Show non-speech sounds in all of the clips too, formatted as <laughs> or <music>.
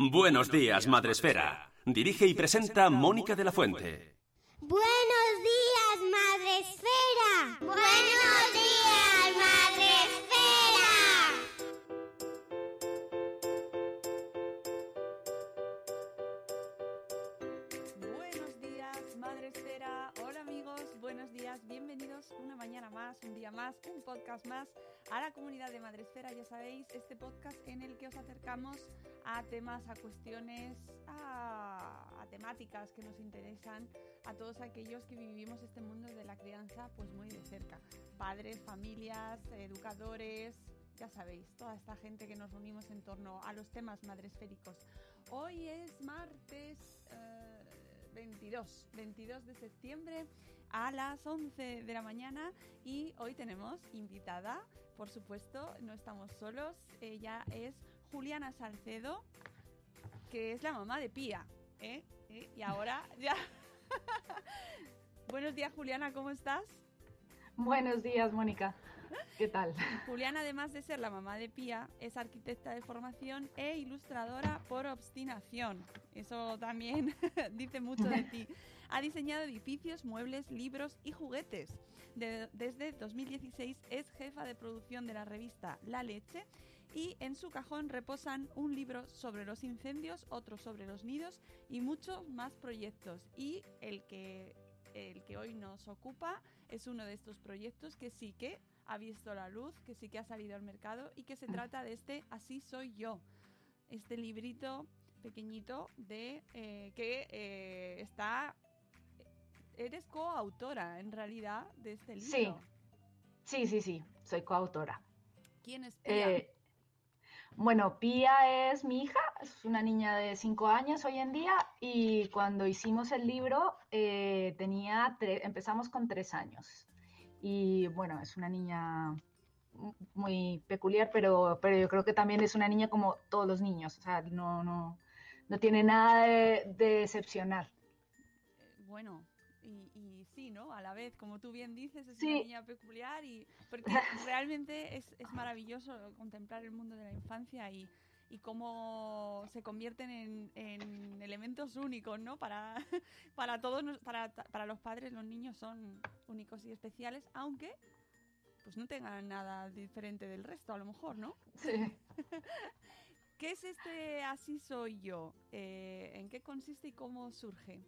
Buenos días, Madresfera. Dirige y presenta Mónica de la Fuente. Buenos días, Madre Esfera. Buenos un día más, un podcast más a la comunidad de Madre Esfera. Ya sabéis, este podcast en el que os acercamos a temas, a cuestiones, a, a temáticas que nos interesan a todos aquellos que vivimos este mundo de la crianza pues muy de cerca. Padres, familias, educadores, ya sabéis, toda esta gente que nos reunimos en torno a los temas madresféricos. Hoy es martes eh, 22, 22 de septiembre a las 11 de la mañana y hoy tenemos invitada, por supuesto, no estamos solos, ella es Juliana Salcedo, que es la mamá de Pía, ¿eh? Y ahora ya... <laughs> Buenos días Juliana, ¿cómo estás? Buenos días, Mónica. ¿Qué tal? Juliana, además de ser la mamá de Pía, es arquitecta de formación e ilustradora por obstinación. Eso también <laughs> dice mucho de ti. Ha diseñado edificios, muebles, libros y juguetes. De- desde 2016 es jefa de producción de la revista La Leche y en su cajón reposan un libro sobre los incendios, otro sobre los nidos y muchos más proyectos. Y el que, el que hoy nos ocupa es uno de estos proyectos que sí que ha visto la luz, que sí que ha salido al mercado y que se trata de este Así soy yo. Este librito pequeñito de eh, que eh, está... Eres coautora, en realidad, de este libro. Sí. Sí, sí, sí, soy coautora. ¿Quién es Pía? Eh, bueno, Pía es mi hija, es una niña de cinco años hoy en día y cuando hicimos el libro eh, tenía empezamos con tres años y bueno, es una niña mu- muy peculiar, pero, pero yo creo que también es una niña como todos los niños, o sea, no, no, no tiene nada de, de excepcional. Bueno, y, y sí, ¿no? A la vez, como tú bien dices, es Sí. una niña peculiar y porque <laughs> realmente es, es maravilloso contemplar el mundo de la infancia y, y cómo se convierten en, en elementos únicos, ¿no? Para, <laughs> para todos, para, para los padres, los niños son únicos y especiales, aunque pues no tengan nada diferente del resto, a lo mejor, ¿no? Sí. <laughs> ¿Qué es este Así soy yo? Eh, ¿En qué consiste y cómo surge?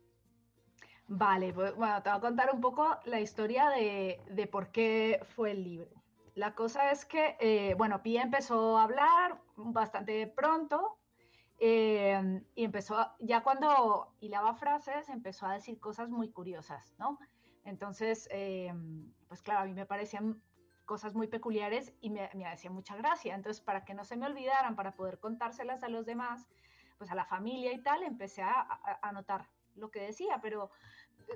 Vale, pues, bueno, te voy a contar un poco la historia de, de por qué fue el libro. La cosa es que, eh, bueno, Pía empezó a hablar bastante pronto eh, y empezó, ya cuando hilaba frases, empezó a decir cosas muy curiosas, ¿no? Entonces, eh, pues claro, a mí me parecían cosas muy peculiares y me, me hacía mucha gracia. Entonces, para que no se me olvidaran, para poder contárselas a los demás, pues a la familia y tal, empecé a, a- a anotar lo que decía, pero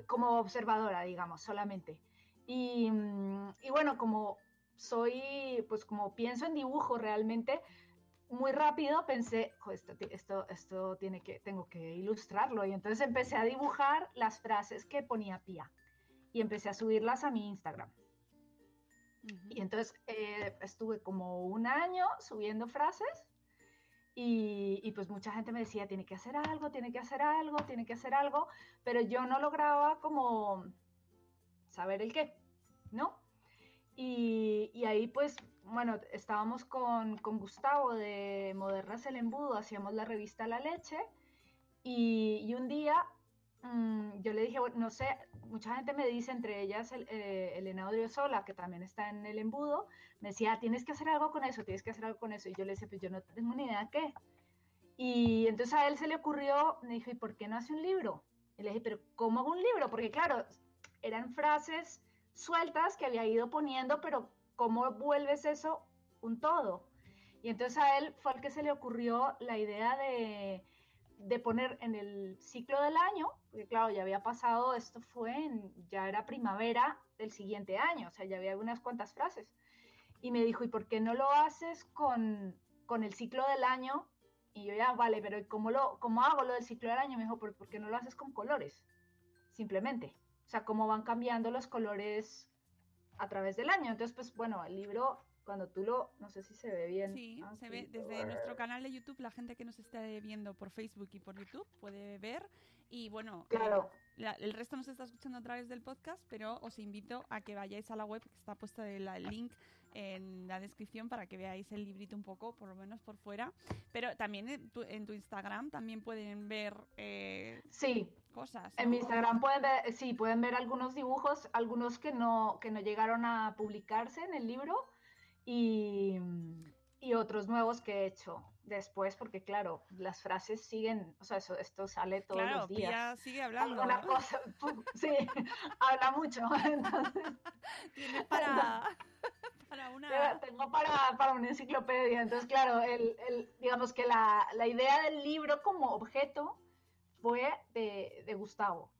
como observadora, digamos, solamente. Y, mm, y bueno, como soy, pues como pienso en dibujo realmente, muy rápido pensé, "Jo, esto, esto, esto tiene que, tengo que ilustrarlo. Y entonces empecé a dibujar las frases que ponía Pía y empecé a subirlas a mi Instagram. Y entonces eh, estuve como un año subiendo frases y, y pues mucha gente me decía, tiene que hacer algo, tiene que hacer algo, tiene que hacer algo, pero yo no lograba como saber el qué, ¿no? Y, ahí pues, bueno, estábamos con, con Gustavo de Modernas el Embudo, hacíamos la revista La Leche y, y un día mm, yo le dije, no sé, mucha gente me dice, entre ellas el, eh, Elena que también está en el embudo, me decía, tienes que hacer algo con eso, tienes que hacer algo con eso. Y yo le decía, pues yo no tengo ni idea qué. Y entonces a él se le ocurrió, me dijo, ¿y por qué no hace un libro? Y le dije, pero ¿cómo hago un libro? Porque claro, eran frases sueltas que había ido poniendo, pero ¿cómo vuelves eso un todo? Y entonces a él fue el que se le ocurrió la idea de, de poner en el ciclo del año, porque claro, ya había pasado, esto fue en, ya era primavera del siguiente año, o sea, ya había unas cuantas frases. Y me dijo, ¿y por qué no lo haces con, con el ciclo del año? Y yo ya, vale, pero ¿cómo, lo, cómo hago lo del ciclo del año? Me dijo, ¿por, ¿por qué no lo haces con colores? Simplemente. O sea, cómo van cambiando los colores a través del año. Entonces, pues bueno, el libro cuando tú lo, no sé si se ve bien. Sí, ah, se ve desde nuestro canal de YouTube, la gente que nos esté viendo por Facebook y por YouTube puede ver. Y bueno, claro. Eh, el resto nos está escuchando a través del podcast, pero os invito a que vayáis a la web, que está puesto el, link en la descripción para que veáis el librito un poco, por lo menos por fuera. Pero también en tu, en tu Instagram también pueden ver eh, sí. Cosas. En mi Instagram pueden ver, sí, pueden ver algunos dibujos, algunos que no, que no llegaron a publicarse en el libro y, y, otros nuevos que he hecho después, porque claro, las frases siguen, o sea, eso, esto sale todos los días. Pía sigue hablando. Alguna cosa, sí, <laughs> habla mucho. <laughs> Tiene <laughs> para, para una... Tengo para, para, una enciclopedia. Entonces, claro, el, el, digamos que la, la, idea del libro como objeto fue de, de Gustavo.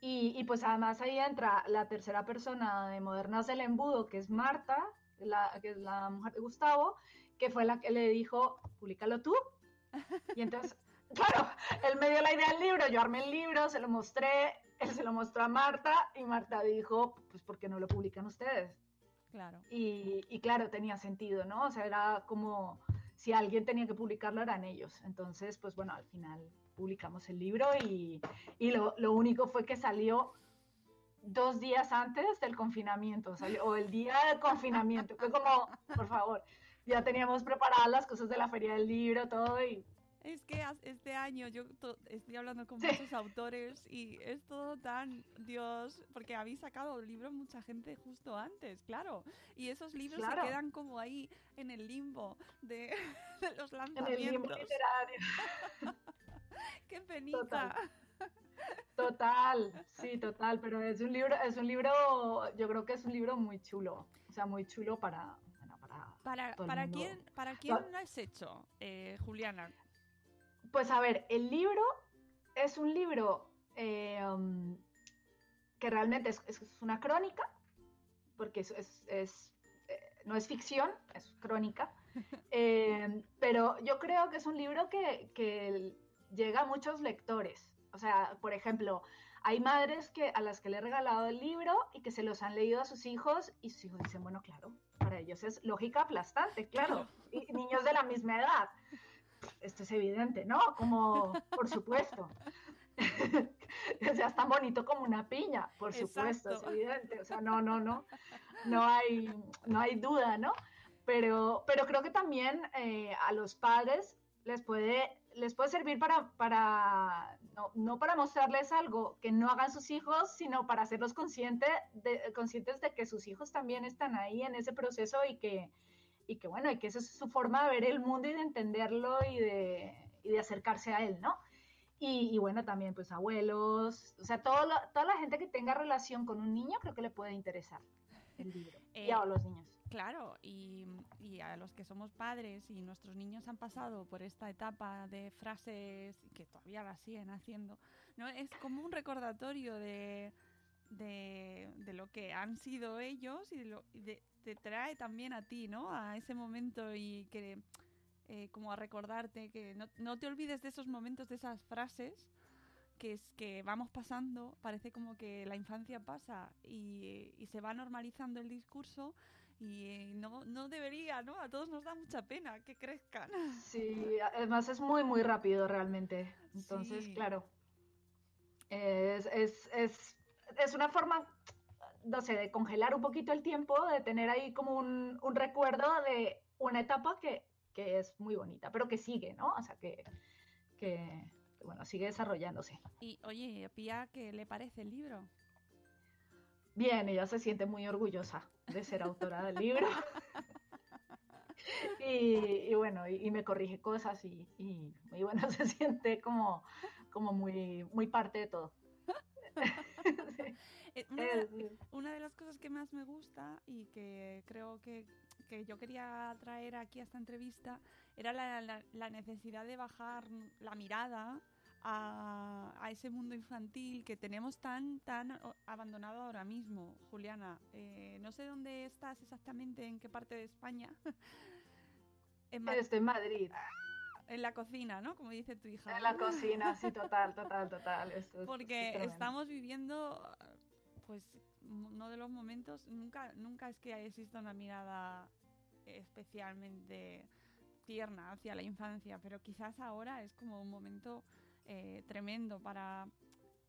Y, y, pues además ahí entra la tercera persona de Modernas del Embudo, que es Marta, la, que es la mujer de Gustavo, que fue la que le dijo, públicalo tú. Y entonces, <laughs> claro, él me dio la idea del libro, yo armé el libro, se lo mostré, él se lo mostró a Marta y Marta dijo, pues ¿por qué no lo publican ustedes? Claro. Y, y claro, tenía sentido, ¿no? O sea, era como si alguien tenía que publicarlo eran ellos. Entonces, pues bueno, al final publicamos el libro y, y lo, lo, único fue que salió dos días antes del confinamiento, o el día del confinamiento. Fue como, por favor, ya teníamos preparadas las cosas de la feria del libro, todo y... Es que este año yo estoy hablando con muchos autores y es todo tan, Dios, porque habéis sacado el libro mucha gente justo antes, claro. Y esos libros se quedan como ahí en el limbo de, <laughs> los lanzamientos. En el limbo literario. <laughs> ¡Qué penita! <laughs> Total, sí, total, pero es un libro, es un libro, yo creo que es un libro muy chulo, o sea, muy chulo para, bueno, para, para, para quién, para quién lo has hecho, eh, Juliana. Pues a ver, el libro es un libro eh, um, que realmente es, es, una crónica, porque es, es eh, no es ficción, es crónica, <laughs> pero yo creo que es un libro que, que llega a muchos lectores. O sea, por ejemplo, hay madres que, a las que le he regalado el libro y que se los han leído a sus hijos y sus hijos dicen, bueno, claro, para ellos es lógica aplastante, claro. <laughs> Y niños de la misma edad. Esto es evidente, ¿no? Como, por supuesto. <laughs> o sea, es tan bonito como una piña, por supuesto, es evidente. O sea, no, no, no. No hay, no hay duda, ¿no? Pero, pero creo que también eh, a los padres les puede les puede servir para, para no, no, para mostrarles algo que no hagan sus hijos, sino para hacerlos consciente de, conscientes de que sus hijos también están ahí en ese proceso y que, y que bueno, y que esa es su forma de ver el mundo y de entenderlo y de, y de acercarse a él, ¿no? Y, y, bueno, también pues abuelos, o sea, todo toda la gente que tenga relación con un niño creo que le puede interesar el libro. y a los niños. Claro, y, a los que somos padres y nuestros niños han pasado por esta etapa de frases que todavía las siguen haciendo, ¿no? Es como un recordatorio de, de, lo que han sido ellos y, lo, te trae también a ti, ¿no? A ese momento y que... Eh, como a recordarte que no, no te olvides de esos momentos, de esas frases, que es que vamos pasando, parece como que la infancia pasa y, se va normalizando el discurso y eh, no, no debería, ¿no? A todos nos da mucha pena que crezcan. Sí, además es muy, muy rápido realmente. Entonces, claro, es, es, es, es, una forma, no sé, de congelar un poquito el tiempo, de tener ahí como un, un recuerdo de una etapa que, que, es muy bonita, pero que sigue, ¿no? O sea, que, que, bueno, sigue desarrollándose. Y oye, Pía, ¿qué le parece el libro? Bien, ella se siente muy orgullosa de ser autora del libro. <laughs> y, bueno, y, me corrige cosas y, y, bueno, <laughs> se siente como, como muy, muy parte de todo. <laughs> Eh, una, de, las cosas que más me gusta y que creo que, que yo quería traer aquí a esta entrevista era la, necesidad de bajar la mirada a, a, ese mundo infantil que tenemos tan, tan abandonado ahora mismo. Juliana, eh, no sé dónde estás exactamente, en qué parte de España. <laughs> en Estoy en Madrid. En la cocina, ¿no? Como dice tu hija. En la cocina, sí, total, total, total. Porque estamos viviendo, pues, uno de los momentos, nunca, nunca es que exista una mirada especialmente tierna hacia la infancia, pero quizás ahora es como un momento eh, tremendo para,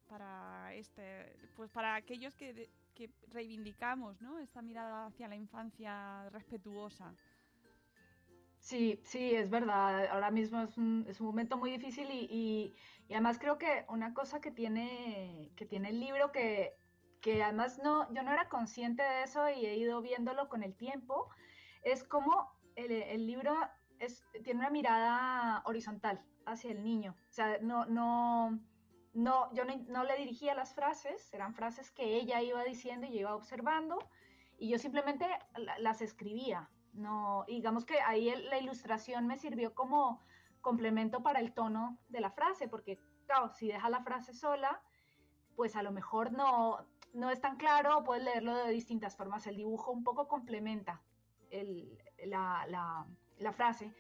para este, pues para aquellos que, que reivindicamos, ¿no? Esta mirada hacia la infancia respetuosa. Sí, sí, es verdad. Ahora mismo es un, es un momento muy difícil y, y, además creo que una cosa que tiene, que tiene el libro que, que además no, yo no era consciente de eso y he ido viéndolo con el tiempo, es como el, el libro es, tiene una mirada horizontal hacia el niño. O sea, no, no, no, yo no, no le dirigía las frases, eran frases que ella iba diciendo y yo iba observando y yo simplemente las escribía no, digamos que ahí la ilustración me sirvió como complemento para el tono de la frase, porque claro, si deja la frase sola, pues a lo mejor no, no es tan claro, puedes leerlo de distintas formas. El dibujo un poco complementa la, frase.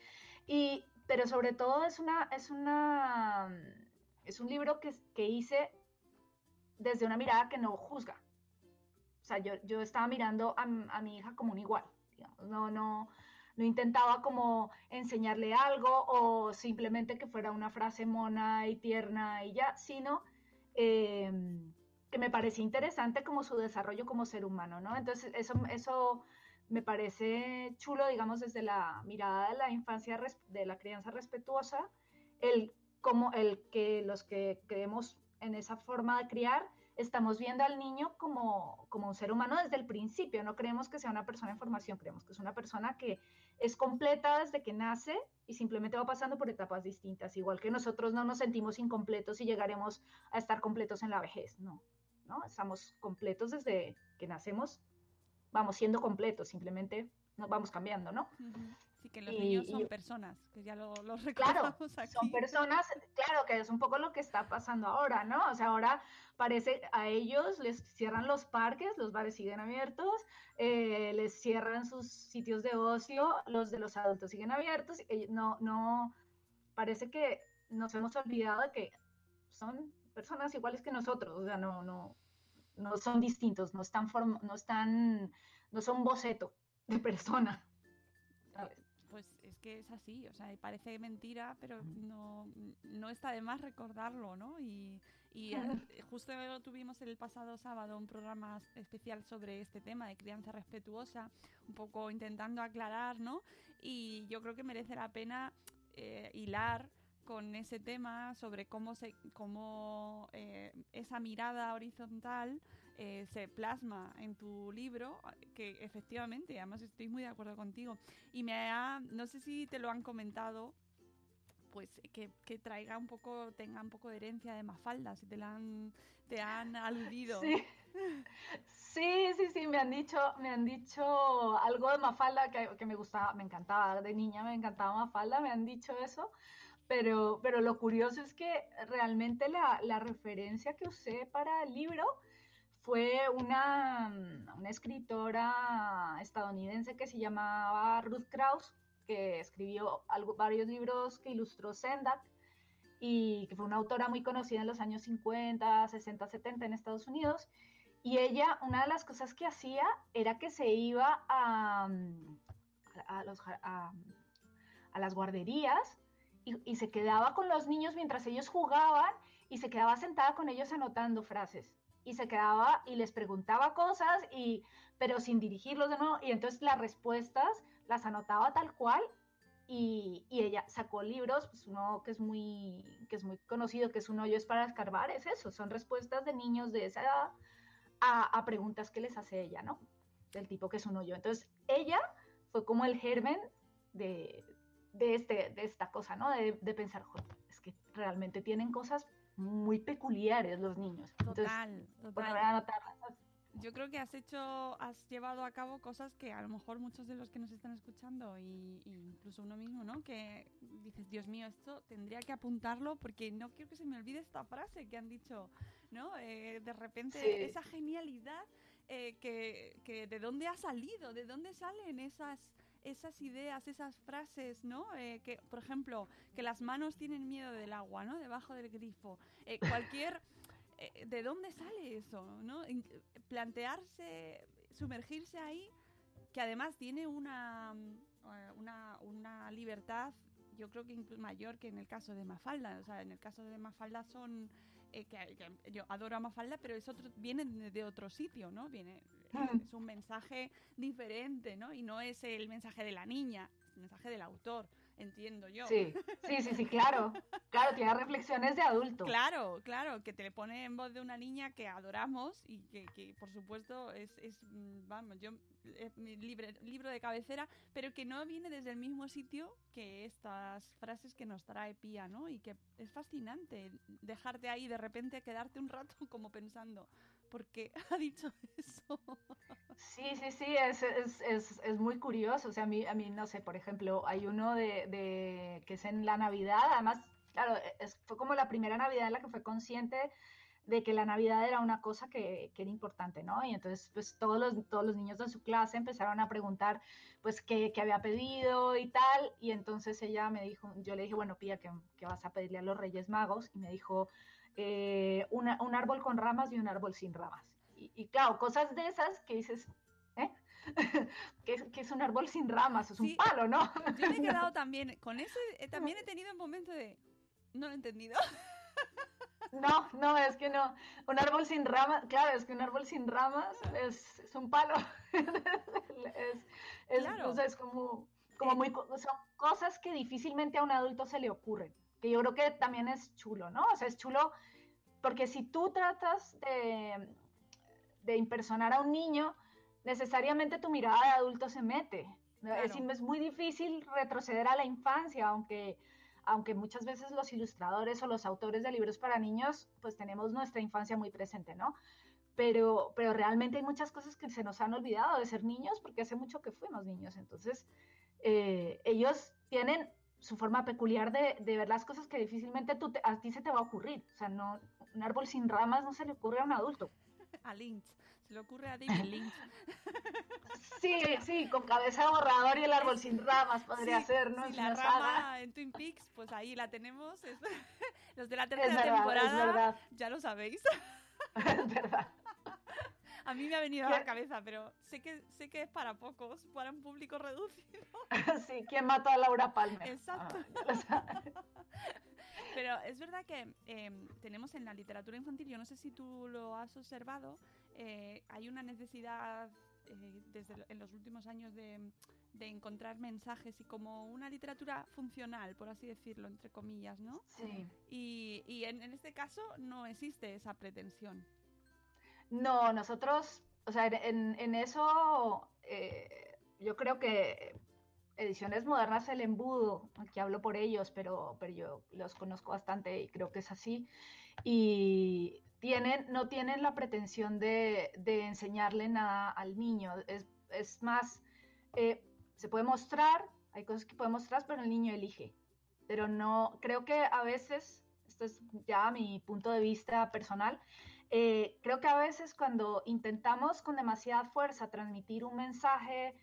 Y, pero sobre todo es una, es una, es un libro que, que hice desde una mirada que no juzga. O sea, yo, yo estaba mirando a, a mi hija como un igual no, no, no intentaba como enseñarle algo o simplemente que fuera una frase mona y tierna y ya, sino em, que me parecía interesante como su desarrollo como ser humano, ¿no? Entonces eso, eso me parece chulo, digamos, desde la mirada de la infancia, de la crianza respetuosa, el, como el que los que creemos en esa forma de criar, estamos viendo al niño como, como un ser humano desde el principio, no creemos que sea una persona en formación, creemos que es una persona que es completa desde que nace y simplemente va pasando por etapas distintas, igual que nosotros no nos sentimos incompletos y llegaremos a estar completos en la vejez, no, ¿no? Estamos completos desde que nacemos, vamos siendo completos, simplemente nos vamos cambiando, ¿no? que los niños son personas, que ya lo, lo Claro, son personas, claro, que es un poco lo que está pasando ahora, ¿no? O sea, ahora parece a ellos les cierran los parques, los bares siguen abiertos, eh, les cierran sus sitios de ocio, los de los adultos siguen abiertos, no, no, parece que nos hemos olvidado de que son personas iguales que nosotros, o sea, no, no, no son distintos, no están, no están, no son boceto de persona. ¿sabes? pues es que es así, o sea, parece mentira, pero no, no está de más recordarlo, ¿no? Y, y justo tuvimos el pasado sábado un programa especial sobre este tema de crianza respetuosa, un poco intentando aclarar, ¿no? Y yo creo que merece la pena eh, hilar con ese tema sobre cómo se cómo eh, esa mirada horizontal eh, se plasma en tu libro, que efectivamente, además estoy muy de acuerdo contigo. Y me ha, no sé si te lo han comentado, pues que, que, traiga un poco, tenga un poco de herencia de Mafalda, si te la han, te han <laughs> aludido. Sí. sí, sí, sí, me han dicho, me han dicho algo de Mafalda que, que, me gustaba, me encantaba, de niña me encantaba Mafalda, me han dicho eso, pero, pero lo curioso es que realmente la, la referencia que usé para el libro fue una, una, escritora estadounidense que se llamaba Ruth Krauss, que escribió algo, varios libros que ilustró Sendak y que fue una autora muy conocida en los años 50, 60, 70 en Estados Unidos. Y ella, una de las cosas que hacía era que se iba a, a, los, a, a las guarderías y, se quedaba con los niños mientras ellos jugaban y se quedaba sentada con ellos anotando frases y se quedaba y les preguntaba cosas, y, pero sin dirigirlos de nuevo, y entonces las respuestas las anotaba tal cual y, y, ella sacó libros, pues uno que es muy que es muy conocido, que es un hoyo es para escarbar, es eso, son respuestas de niños de esa edad a, a, preguntas que les hace ella, ¿no? Del tipo que es un hoyo. Entonces, ella fue como el germen de, de, este, de esta cosa, ¿no? De, de pensar, es que realmente tienen cosas muy peculiares los niños. Entonces, total, total. Bueno, a. Yo creo que has hecho, has llevado a cabo cosas que a lo mejor muchos de los que nos están escuchando y, y incluso uno mismo, ¿no? Que dices, Dios mío, esto tendría que apuntarlo porque no quiero que se me olvide esta frase que han dicho, ¿no? Eh, de repente Sí. esa genialidad eh, que, que de dónde ha salido, de dónde salen esas esas ideas, esas frases, ¿no? Eh, que, por ejemplo, que las manos tienen miedo del agua, ¿no? Debajo del grifo. Eh, <laughs> cualquier... eh, ¿De dónde sale eso? ¿no? Plantearse, sumergirse ahí, que además tiene una, eh, una, una libertad, yo creo que mayor que en el caso de Mafalda. O sea, en el caso de Mafalda son... eh, que, que yo adoro a Mafalda, pero es otro, viene de, de otro sitio, ¿no? Viene, es un mensaje diferente, ¿no? Y no es el mensaje de la niña, es el mensaje del autor, entiendo yo. Sí, sí, sí, sí, claro. Claro, tiene reflexiones de adulto. Claro, claro, que te le pone en voz de una niña que adoramos y que, que, por supuesto es, es, mm, vamos, yo es mi libre- libro de cabecera, pero que no viene desde el mismo sitio que estas frases que nos trae Pía, ¿no? Y que es fascinante dejarte ahí de repente quedarte un rato <laughs> como pensando, ¿por qué <laughs> ha dicho eso? Sí, sí, sí, es, es, es, es muy curioso. O sea, a mí, a mí, no sé, por ejemplo, hay uno de, de que es en la Navidad. Además, claro, fue como la primera Navidad en la que fue consciente de que la Navidad era una cosa que, que era importante, ¿no? Y entonces, pues todos los, todos los niños de su clase empezaron a preguntar, pues, qué, qué había pedido y tal. Y entonces ella me dijo, yo le dije, bueno, Pía, ¿qué, qué vas a pedirle a los Reyes Magos? Y me dijo, eh, una- un árbol con ramas y un árbol sin ramas. Y, y claro, cosas de esas que dices, ¿eh? <laughs> que, es- que es un árbol sin ramas, es un Sí. palo, ¿no? Yo me he <laughs> quedado también, con ese eh, también he tenido un momento de, no lo he entendido. <laughs> No, no, es que no. Un árbol sin ramas, claro, es que un árbol sin ramas es, es un palo. es, es, Claro. o sea, es como, como muy, co- son cosas que difícilmente a un adulto se le ocurren. Que yo creo que también es chulo, ¿no? O sea, es chulo porque si tú tratas de, de impersonar a un niño, necesariamente tu mirada de adulto se mete. Es, Claro. es muy difícil retroceder a la infancia, aunque, aunque muchas veces los ilustradores o los autores de libros para niños, pues tenemos nuestra infancia muy presente, ¿no? Pero, pero realmente hay muchas cosas que se nos han olvidado de ser niños porque hace mucho que fuimos niños. Entonces, eh, ellos tienen su forma peculiar de, de ver las cosas que difícilmente tú te- a ti se te va a ocurrir. O sea, no, un árbol sin ramas no se le ocurre a un adulto. A Lynch, se le ocurre a David Lynch. <laughs> Sí, sí, con cabeza borrador y el árbol sin ramas podría Sí, ser, ¿no? Es la rama saga. en Twin Peaks, pues ahí la tenemos. es- <laughs> Los de la tercera verdad, temporada, ya lo sabéis. <laughs> Es verdad. A mí me ha venido a la cabeza, pero sé que sé que es para pocos, para un público reducido. <laughs> Sí, ¿quién mató a Laura Palmer? Exacto. Ah. <laughs> Pero es verdad que eh, tenemos en la literatura infantil, yo no sé si tú lo has observado, eh, hay una necesidad eh, desde en los últimos años de, de encontrar mensajes y como una literatura funcional, por así decirlo, entre comillas, ¿no? Sí. Y, y en, en este caso no existe esa pretensión. No, nosotros, o sea, en, eso eh, yo creo que Ediciones Modernas El Embudo, aquí hablo por ellos, pero, pero yo los conozco bastante y creo que es así, y tienen, no tienen la pretensión de, de enseñarle nada al niño, es, es más, eh, se puede mostrar, hay cosas que puede mostrar, pero el niño elige, pero no, creo que a veces, esto es ya mi punto de vista personal, eh, creo que a veces cuando intentamos con demasiada fuerza transmitir un mensaje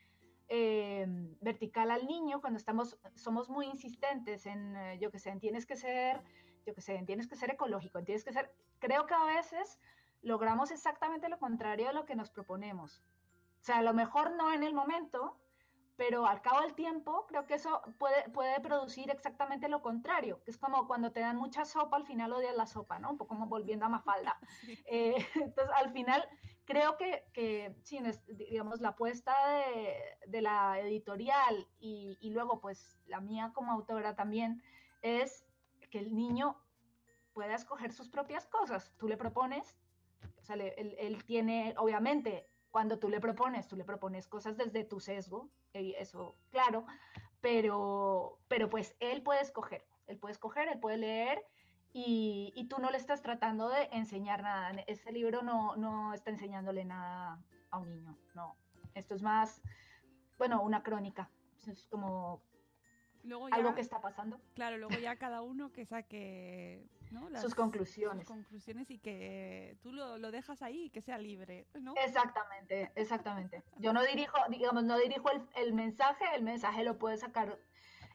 eh, vertical al niño, cuando estamos, somos muy insistentes en, eh, yo que sé, en tienes que ser, yo que sé, en tienes que ser ecológico, en tienes que ser, creo que a veces logramos exactamente lo contrario de lo que nos proponemos. O sea, a lo mejor no en el momento, pero al cabo del tiempo creo que eso puede, puede producir exactamente lo contrario, que es como cuando te dan mucha sopa, al final odias la sopa, ¿no? Un poco como volviendo a Mafalda. <laughs> Eh, <laughs> entonces, al final creo que, que sí, digamos, la apuesta de, de la editorial y, y, luego pues la mía como autora también es que el niño pueda escoger sus propias cosas. Tú le propones, o sea, él, él tiene, obviamente, cuando tú le propones, tú le propones cosas desde tu sesgo, eso claro, pero, pero pues él puede escoger, él puede escoger, él puede leer y, y tú no le estás tratando de enseñar nada. Este libro no, no está enseñándole nada a un niño, no. Esto es más, bueno, una crónica. Es como algo que está pasando. Claro, luego ya <laughs> cada uno que saque sus conclusiones. conclusiones y que tú lo, lo, dejas ahí y que sea libre, ¿no? Exactamente, exactamente. Yo no dirijo, digamos, no dirijo el, el mensaje, el mensaje lo puede sacar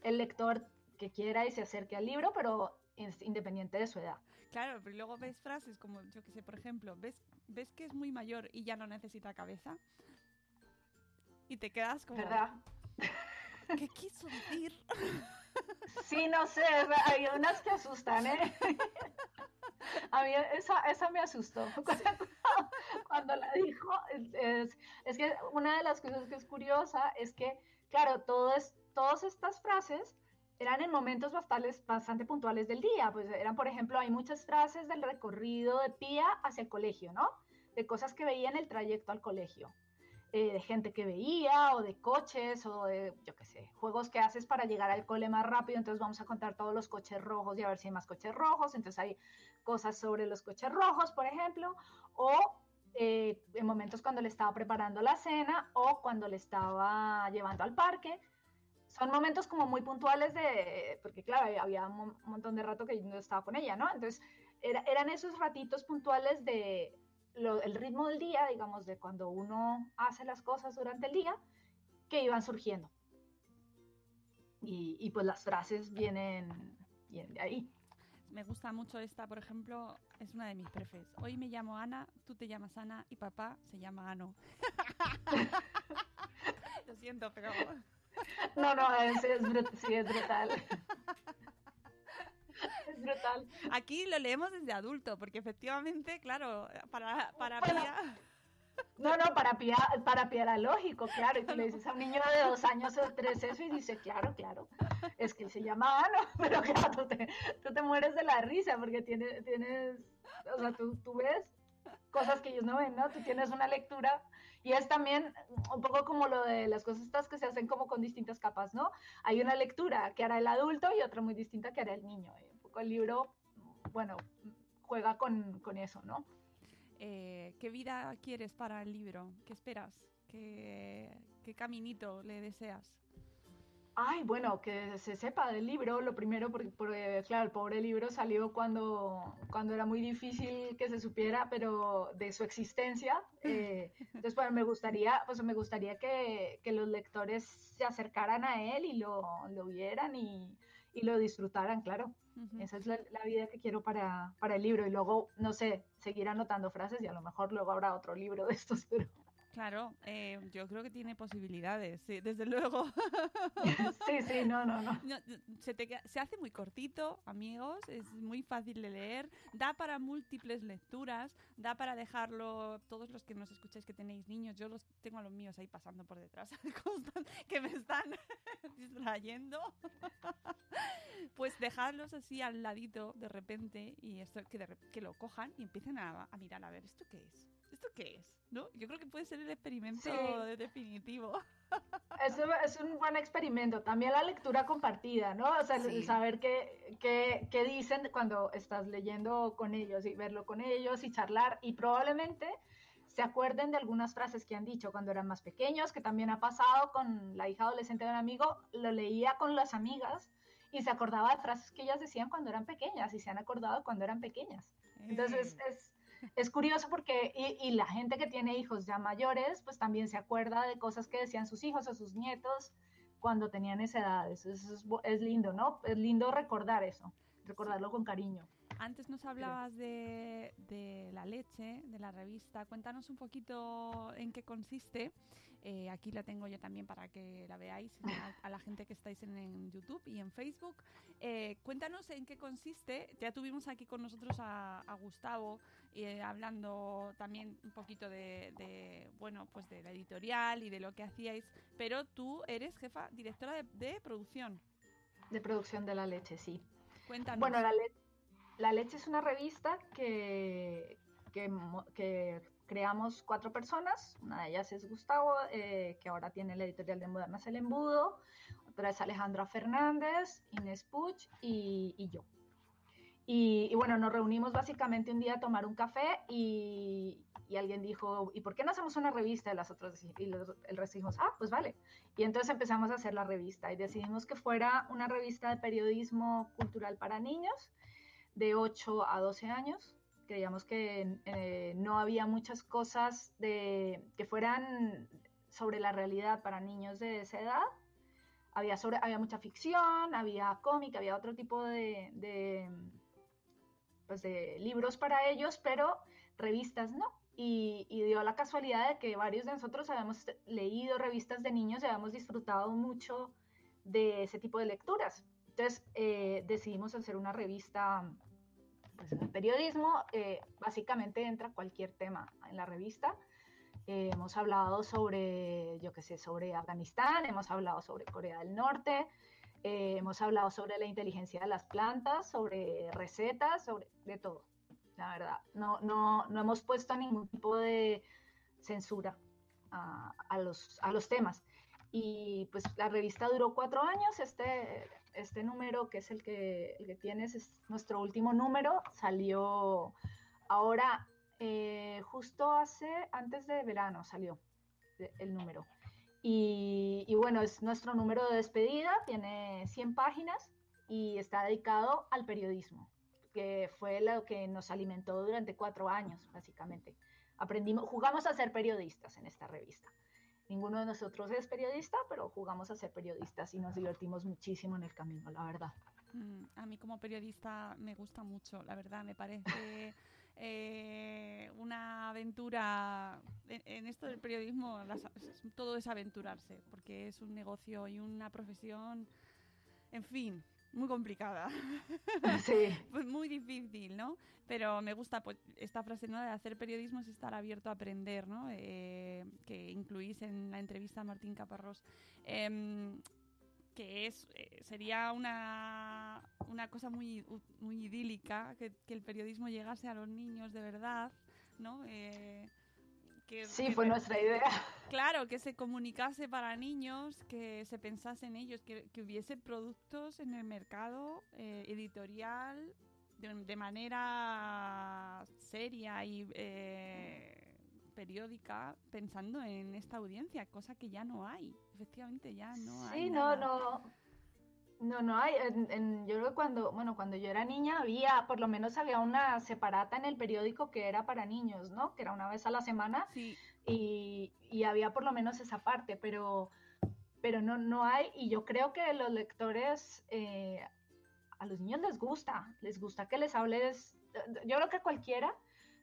el lector que quiera y se acerque al libro, pero independiente de su edad. Claro, pero luego ves frases como, yo que sé, por ejemplo, ves, ves que es muy mayor y ya no necesita cabeza y te quedas como... ¿Verdad? ¿Qué quiso decir? Sí, no sé, hay unas que asustan, ¿eh? <laughs> A mí esa, esa me asustó. <laughs> Cuando, la dijo, es, es, que una de las cosas que es curiosa es que, claro, todo todas estas frases eran en momentos bastante, bastante puntuales del día. Pues eran, por ejemplo, hay muchas frases del recorrido de Pía hacia el colegio, ¿no? De cosas que veía en el trayecto al colegio. Eh, de gente que veía o de coches o de, yo qué sé, juegos que haces para llegar al cole más rápido, entonces vamos a contar todos los coches rojos y a ver si hay más coches rojos, entonces hay cosas sobre los coches rojos, por ejemplo, o eh, en momentos cuando le estaba preparando la cena o cuando le estaba llevando al parque. Son momentos como muy puntuales de, porque claro, había un montón de rato que yo no estaba con ella, ¿no? Entonces eran esos ratitos puntuales de, el ritmo del día, digamos, de cuando uno hace las cosas durante el día, que iban surgiendo. Y, pues las frases vienen, vienen, de ahí. Me gusta mucho esta, por ejemplo, es una de mis prefes. Hoy me llamo Ana, tú te llamas Ana y papá se llama Ano. <laughs> Lo siento, pero... No, no, es, es, sí, es brutal. <laughs> <laughs> es brutal. Aquí lo leemos desde adulto, porque efectivamente, claro, para, para No, no, para Pía, para Pía era lógico, claro. Y tú le dices a un niño de dos años o tres eso y dice, claro, claro, es que se llama Ano, <laughs> pero claro, tú te, tú te mueres de la risa porque tienes, tienes o sea, tú, tú ves cosas que ellos no ven, ¿no? Tú tienes una lectura y es también un poco como lo de las cosas estas que se hacen como con distintas capas, ¿no? Hay una lectura que hará el adulto y otra muy distinta que hará el niño. Poco el libro, bueno, juega con, con eso, ¿no? Eh, ¿Qué vida quieres para el libro? ¿Qué esperas? ¿Qué, qué caminito le deseas? Ay, bueno, que se sepa del libro, lo primero, porque, claro, el pobre libro salió cuando, cuando era muy difícil que se supiera, pero de su existencia. Eh, <laughs> entonces, bueno, me gustaría, pues me gustaría que, que, los lectores se acercaran a él y lo, lo vieran y, y, lo disfrutaran, claro. Esa es la, la, vida que quiero para, para el libro. Y luego, no sé, seguir anotando frases y a lo mejor luego habrá otro libro de estos, pero... Claro, eh, yo creo que tiene posibilidades, sí, desde <laughs> luego. Sí, sí, no, no, no. se, se, hace muy cortito, amigos, es muy fácil de leer, da para múltiples lecturas, da para dejarlo, todos los que nos escucháis que tenéis niños, yo los tengo a los míos ahí pasando por detrás, <laughs> que me están <laughs> distrayendo. Pues dejarlos así al ladito de repente y esto que, que lo cojan y empiecen a, a mirar a ver, ¿esto qué es? ¿Esto qué es? ¿No? Yo creo que puede ser el experimento definitivo. <laughs> Es un, es un, buen experimento. También la lectura compartida, ¿no? O sea, el saber qué, qué, qué, dicen cuando estás leyendo con ellos y verlo con ellos y charlar. Y probablemente se acuerden de algunas frases que han dicho cuando eran más pequeños, que también ha pasado con la hija adolescente de un amigo. Lo leía con las amigas y se acordaba de frases que ellas decían cuando eran pequeñas y se han acordado cuando eran pequeñas. Entonces, es es curioso porque, y, la gente que tiene hijos ya mayores, pues también se acuerda de cosas que decían sus hijos o sus nietos cuando tenían esa edad. Eso, es, lindo, ¿no? Es lindo recordar eso, recordarlo con cariño. Antes nos hablabas de, de la leche, de la revista. Cuéntanos un poquito en qué consiste. Eh, aquí la tengo yo también para que la veáis a, a la gente que estáis en, en YouTube y en Facebook. Eh, cuéntanos en qué consiste. Ya tuvimos aquí con nosotros a, a Gustavo eh, hablando también un poquito de, de, bueno, pues de la editorial y de lo que hacíais. Pero tú eres jefa, directora de, de producción. De producción de la leche, sí. Cuéntanos. Bueno, la, le- la leche es una revista que, que, mo- que creamos cuatro personas. Una de ellas es Gustavo, eh, que ahora tiene la editorial de Modernas El Embudo. Otra es Alejandra Fernández, Inés Puch y, yo. Y, y bueno, nos reunimos básicamente un día a tomar un café y, alguien dijo, ¿y por qué no hacemos una revista? Y los- el resto dijimos, ah, pues vale. Y entonces empezamos a hacer la revista y decidimos que fuera una revista de periodismo cultural para niños de 8 a 12 años. Creíamos que eh, no había muchas cosas de, que fueran sobre la realidad para niños de esa edad. Había, sobre, había mucha ficción, había cómic, había otro tipo de, de, pues de libros para ellos, pero revistas no. Y, y dio la casualidad de que varios de nosotros habíamos leído revistas de niños y habíamos disfrutado mucho de ese tipo de lecturas. Entonces eh, decidimos hacer una revista pues, de periodismo. eh, básicamente entra cualquier tema en la revista. Eh, hemos hablado sobre, yo qué sé, sobre Afganistán, hemos hablado sobre Corea del Norte, eh, hemos hablado sobre la inteligencia de las plantas, sobre recetas, sobre de todo. La verdad, no, no, no hemos puesto ningún tipo de censura a, a los, a los temas. Y pues la revista duró cuatro años. Este, este número, que es el que, tienes, es nuestro último número. Salió ahora, eh, justo hace, antes de verano salió de- el número. Y, y bueno, es nuestro número de despedida, tiene 100 páginas y está dedicado al periodismo, que fue lo que nos alimentó durante cuatro años, básicamente. Aprendimos, jugamos a ser periodistas en esta revista. Ninguno de nosotros es periodista, pero jugamos a ser periodistas y nos divertimos muchísimo en el camino, la verdad. Mm, A mí como periodista me gusta mucho, la verdad, me parece <laughs> eh, una aventura. En, en esto del periodismo las- todo es aventurarse, porque es un negocio y una profesión, en fin, muy complicada. <laughs> Sí. <laughs> Pues muy difícil, ¿no? Pero me gusta pues, esta frase ¿no? de hacer periodismo es estar abierto a aprender, ¿no? Eh, que incluís en la entrevista a Martín Caparrós. Em, que es eh, sería una, una cosa muy, muy idílica que, que el periodismo llegase a los niños de verdad, ¿no? Que, Sí, que fue nuestra idea. Claro, que se comunicase para niños, que se pensase en ellos, que, que hubiese productos en el mercado eh, editorial de, de manera seria y eh, periódica, pensando en esta audiencia, cosa que ya no hay. Efectivamente, ya no hay. Sí, no, nada. no. No, no hay. En, en- yo creo que cuando, bueno, cuando yo era niña había, por lo menos había una separata en el periódico que era para niños, ¿no? Que era una vez a la semana Sí, y, y había por lo menos esa parte, pero, pero no, no hay. Y yo creo que los lectores, eh, a los niños les gusta, les gusta que les hables. Yo creo que a cualquiera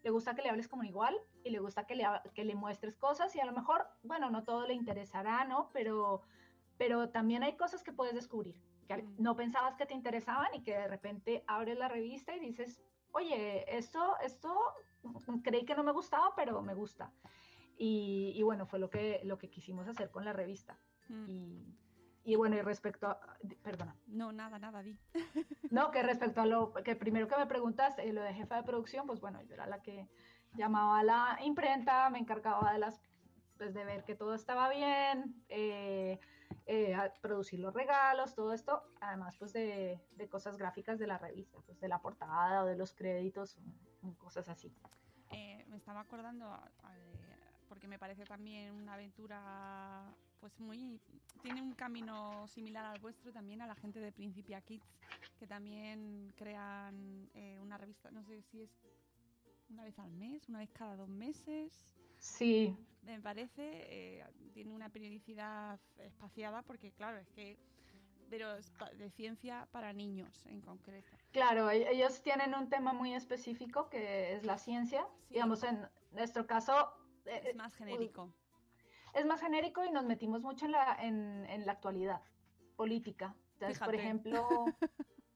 le gusta que le hables como igual y le gusta que le, que le muestres cosas y a lo mejor, bueno, no todo le interesará, ¿no? Pero, pero también hay cosas que puedes descubrir que Mm. no pensabas que te interesaban y que de repente abres la revista y dices, oye, esto, esto mm, creí que no me gustaba, pero me gusta. Y, y bueno, fue lo que, lo que quisimos hacer con la revista. Mm. Y, y bueno, y respecto a, perdona, no, nada, nada, di. <laughs> no, que respecto a lo que primero que me preguntaste, lo de jefa de producción, pues bueno, yo era la que llamaba a la imprenta, me encargaba de las pues de ver que todo estaba bien, eh, eh, a producir los regalos, todo esto, además pues de, de cosas gráficas de la revista, pues de la portada o de los créditos, cosas así. Eh, me estaba acordando, a- a de- porque me parece también una aventura, pues muy. Tiene un camino similar al vuestro también a la gente de Principia Kids, que también crean eh, una revista, no sé si es una vez al mes, una vez cada dos meses. Sí, Me parece, eh, tiene una periodicidad espaciada, porque claro, es que pero es de ciencia para niños en concreto. Claro, e- ellos tienen un tema muy específico que es la ciencia. Digamos, en nuestro caso... eh, Es más genérico. Es más genérico y nos metimos mucho en la, en, en la actualidad política. Entonces, por ejemplo,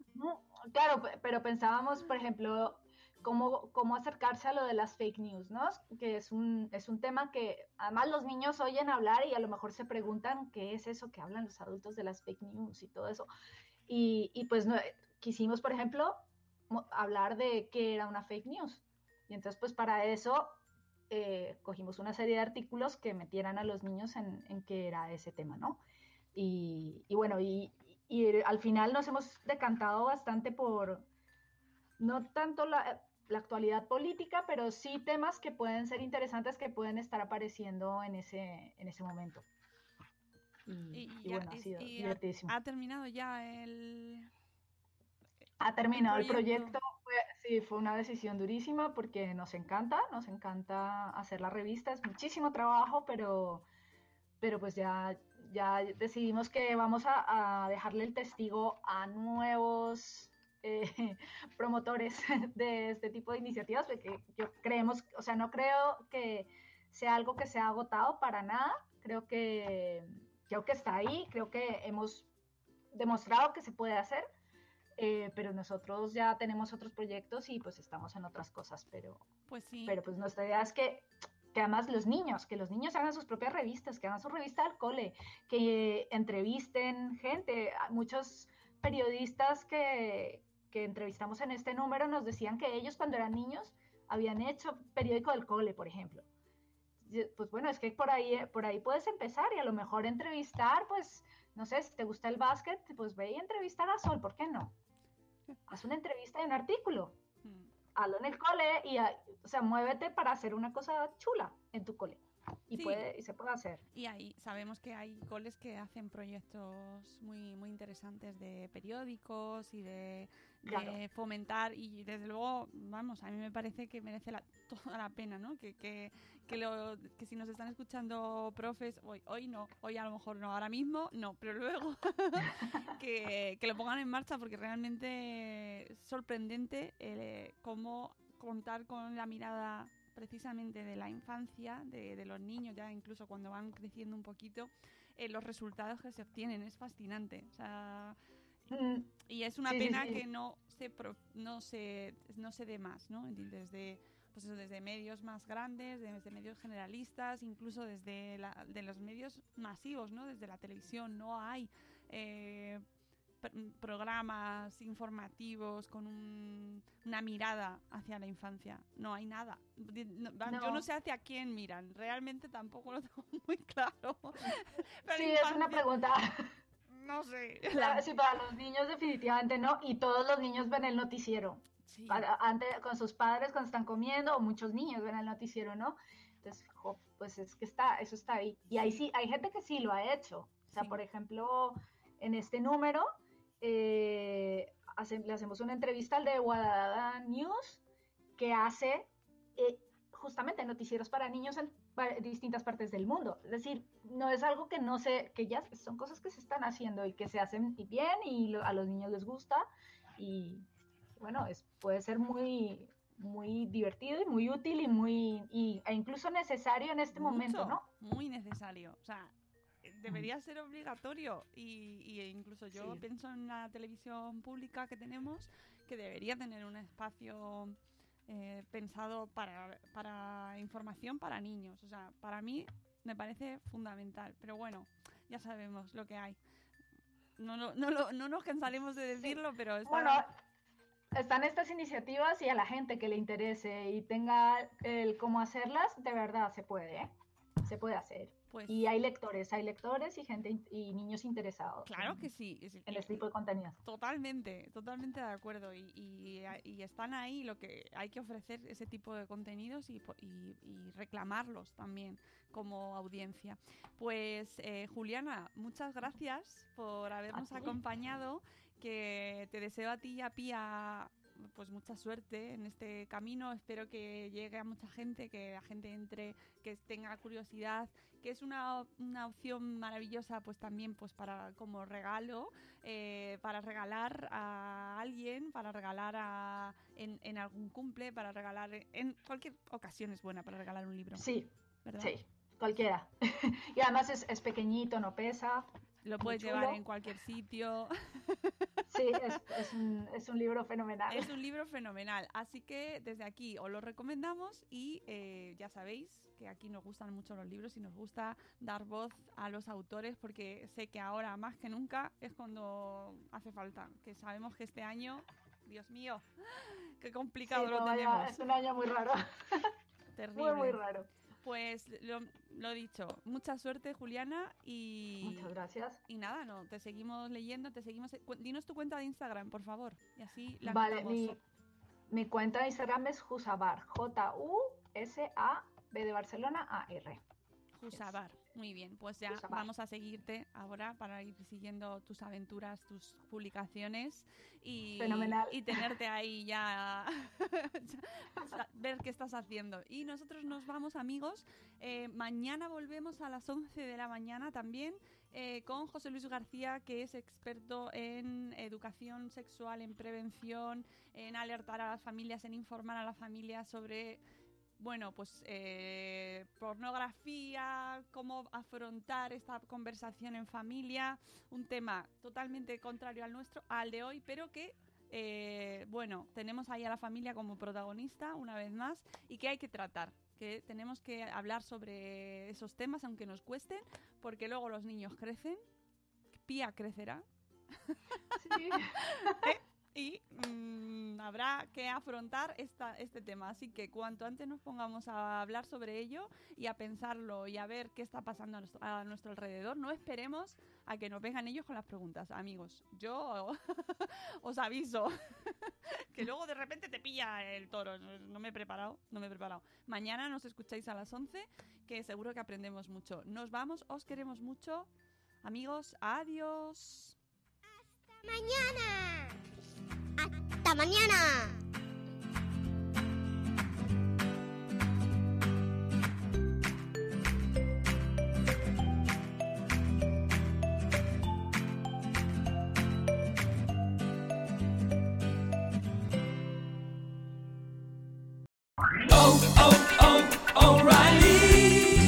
<laughs> claro, pe- pero pensábamos, por ejemplo, cómo, cómo acercarse a lo de las fake news, ¿no? Que es un, es un tema que además los niños oyen hablar y a lo mejor se preguntan qué es eso que hablan los adultos de las fake news y todo eso. Y, y pues no, quisimos, por ejemplo, hablar de qué era una fake news. Y entonces, pues para eso eh, cogimos una serie de artículos que metieran a los niños en, en qué era ese tema, ¿no? Y, y bueno, y, y al final nos hemos decantado bastante por, no tanto la, la actualidad política, pero sí temas que pueden ser interesantes que pueden estar apareciendo en ese, en ese momento. Y, Y, y ya- bueno, ha sido y divertidísimo. ha terminado ya el, Ha terminado el proyecto. proyecto, fue, sí, fue una decisión durísima porque nos encanta, nos encanta hacer la revista, es muchísimo trabajo, pero, pero pues ya, ya decidimos que vamos a, a dejarle el testigo a nuevos eh, <laughs> promotores <laughs> de este tipo de iniciativas, porque yo creemos, o sea, no creo que sea algo que se ha agotado para nada, creo que, creo que está ahí, creo que hemos demostrado que se puede hacer. Eh, pero nosotros ya tenemos otros proyectos y pues estamos en otras cosas, pero, Pues sí. pero pues nuestra idea es que, que además los niños, que los niños hagan sus propias revistas, que hagan su revista al cole, que entrevisten gente. Muchos periodistas que, que entrevistamos en este número nos decían que ellos cuando eran niños habían hecho periódico del cole, por ejemplo. Pues bueno, es que por ahí, por ahí puedes empezar y a lo mejor entrevistar, pues, no sé, si te gusta el básquet, pues ve y entrevistar a Sol, ¿por qué no? Haz una entrevista y un artículo Mm. hazlo en el cole y, a- o sea, muévete para hacer una cosa chula en tu cole. Y, Sí. puede, y se puede hacer. Y ahí sabemos que hay coles que hacen proyectos muy, muy interesantes de periódicos y de, de Claro. fomentar y desde luego, vamos, a mí me parece que merece la, <laughs> toda la pena, ¿no? Que, que, que, lo, que si nos están escuchando profes, hoy, hoy no, hoy a lo mejor no, ahora mismo no, pero luego <laughs> que, que lo pongan en marcha porque realmente es sorprendente eh, cómo contar con la mirada precisamente de la infancia, de, de los niños, ya incluso cuando van creciendo un poquito, eh, los resultados que se obtienen. Es fascinante. O sea, Mm, y es una Sí, pena sí. que no se, pro- no se no se dé más, ¿no? Desde, pues eso, desde medios más grandes, desde medios generalistas, incluso desde la- de los medios masivos, ¿no? Desde la televisión no hay eh, programas informativos con un- una mirada hacia la infancia. No hay nada. No- Yo No. sé hacia quién miran. Realmente tampoco lo <laughs> tengo muy claro. Pero Sí, es una infancia, pregunta. No sé. Claro, sí, para los niños definitivamente no. Y todos los niños ven el noticiero. Sí. Para- antes, con sus padres cuando están comiendo, o muchos niños ven el noticiero, ¿no? Entonces, jo, pues es que está, eso está ahí. Y ahí sí, hay gente que sí lo ha hecho. O sea, Sí. por ejemplo, en este número, eh, hace- le hacemos una entrevista al de Guadalajara News, que hace eh, justamente noticieros para niños en distintas partes del mundo. Es decir, no es algo que no se, que ya son cosas que se están haciendo y que se hacen bien y lo- a los niños les gusta y bueno, es, puede ser muy, muy divertido y muy útil y muy, y, e incluso necesario en este momento, ¿no? Muy necesario. O sea, debería ser obligatorio. Y, y incluso yo Sí. pienso en la televisión pública que tenemos, que debería tener un espacio eh, pensado para, para información para niños. O sea, para mí me parece fundamental. Pero bueno, ya sabemos lo que hay. No, no, lo- no nos cansaremos de decirlo, pero está... Bueno, están estas iniciativas y a la gente que le interese y tenga el cómo hacerlas, de verdad se puede, ¿eh? Se puede hacer. Pues, Y hay lectores, hay lectores y gente y niños interesados. claro en- que sí. es- En este tipo de contenidos. Totalmente, totalmente de acuerdo. Y, y- y están ahí lo que hay que ofrecer ese tipo de contenidos y, reclamarlos también como audiencia. Pues eh, Juliana, muchas gracias por habernos acompañado. Que te deseo a ti y a Pía pues mucha suerte en este camino. Espero que llegue a mucha gente, que la gente entre, que tenga curiosidad, que es una, una opción maravillosa, pues también pues para como regalo, eh, para regalar a alguien, para regalar a, en, en algún cumple, para regalar en cualquier ocasión es buena para regalar un libro. Sí, ¿verdad? sí, cualquiera. <laughs> y además es, es pequeñito, no pesa. Lo puedes llevar chulo. en cualquier sitio. <laughs> Sí, es, es un, es un libro fenomenal. Es un libro fenomenal. Así que desde aquí os lo recomendamos y eh, ya sabéis que aquí nos gustan mucho los libros y nos gusta dar voz a los autores porque sé que ahora más que nunca es cuando hace falta. Que sabemos que este año, Dios mío, qué complicado Sí, lo vaya, tenemos. es un año muy raro. Terrible. <laughs> Muy, muy raro. Pues lo, lo dicho, mucha suerte Juliana y... Muchas gracias. Y nada, no, te seguimos leyendo, te seguimos... cu- Dinos tu cuenta de Instagram, por favor, y así la Vale, mi cuenta de Instagram es Jusabar. J-U-S-A-B de Barcelona A-R. Jusabar. Muy bien, pues ya Jusabar. vamos a seguirte ahora para ir siguiendo tus aventuras, tus publicaciones y, Fenomenal. y tenerte <laughs> ahí ya, ya, <laughs> ver qué estás haciendo. Y nosotros nos vamos, amigos. Eh, mañana volvemos a las 11 de la mañana también eh, con José Luis García, que es experto en educación sexual, en prevención, en alertar a las familias, en informar a las familias sobre bueno, pues eh, pornografía, cómo afrontar esta conversación en familia, un tema totalmente contrario al nuestro, al de hoy, pero que, eh, bueno, tenemos ahí a la familia como protagonista una vez más y que hay que tratar, que tenemos que hablar sobre esos temas aunque nos cuesten, porque luego los niños crecen, Pía crecerá Sí. <laughs> y mm, habrá que afrontar esta, este tema. Así que cuanto antes nos pongamos a hablar sobre ello y a pensarlo y a ver qué está pasando a nuestro, alrededor, no esperemos a que nos vengan ellos con las preguntas, amigos. Yo <laughs> os aviso <laughs> que luego de repente te pilla el toro. No, me he preparado, no me he preparado. Mañana nos escucháis a las 11, que seguro que aprendemos mucho. Nos vamos, os queremos mucho. Amigos, adiós. Mañana. Hasta mañana.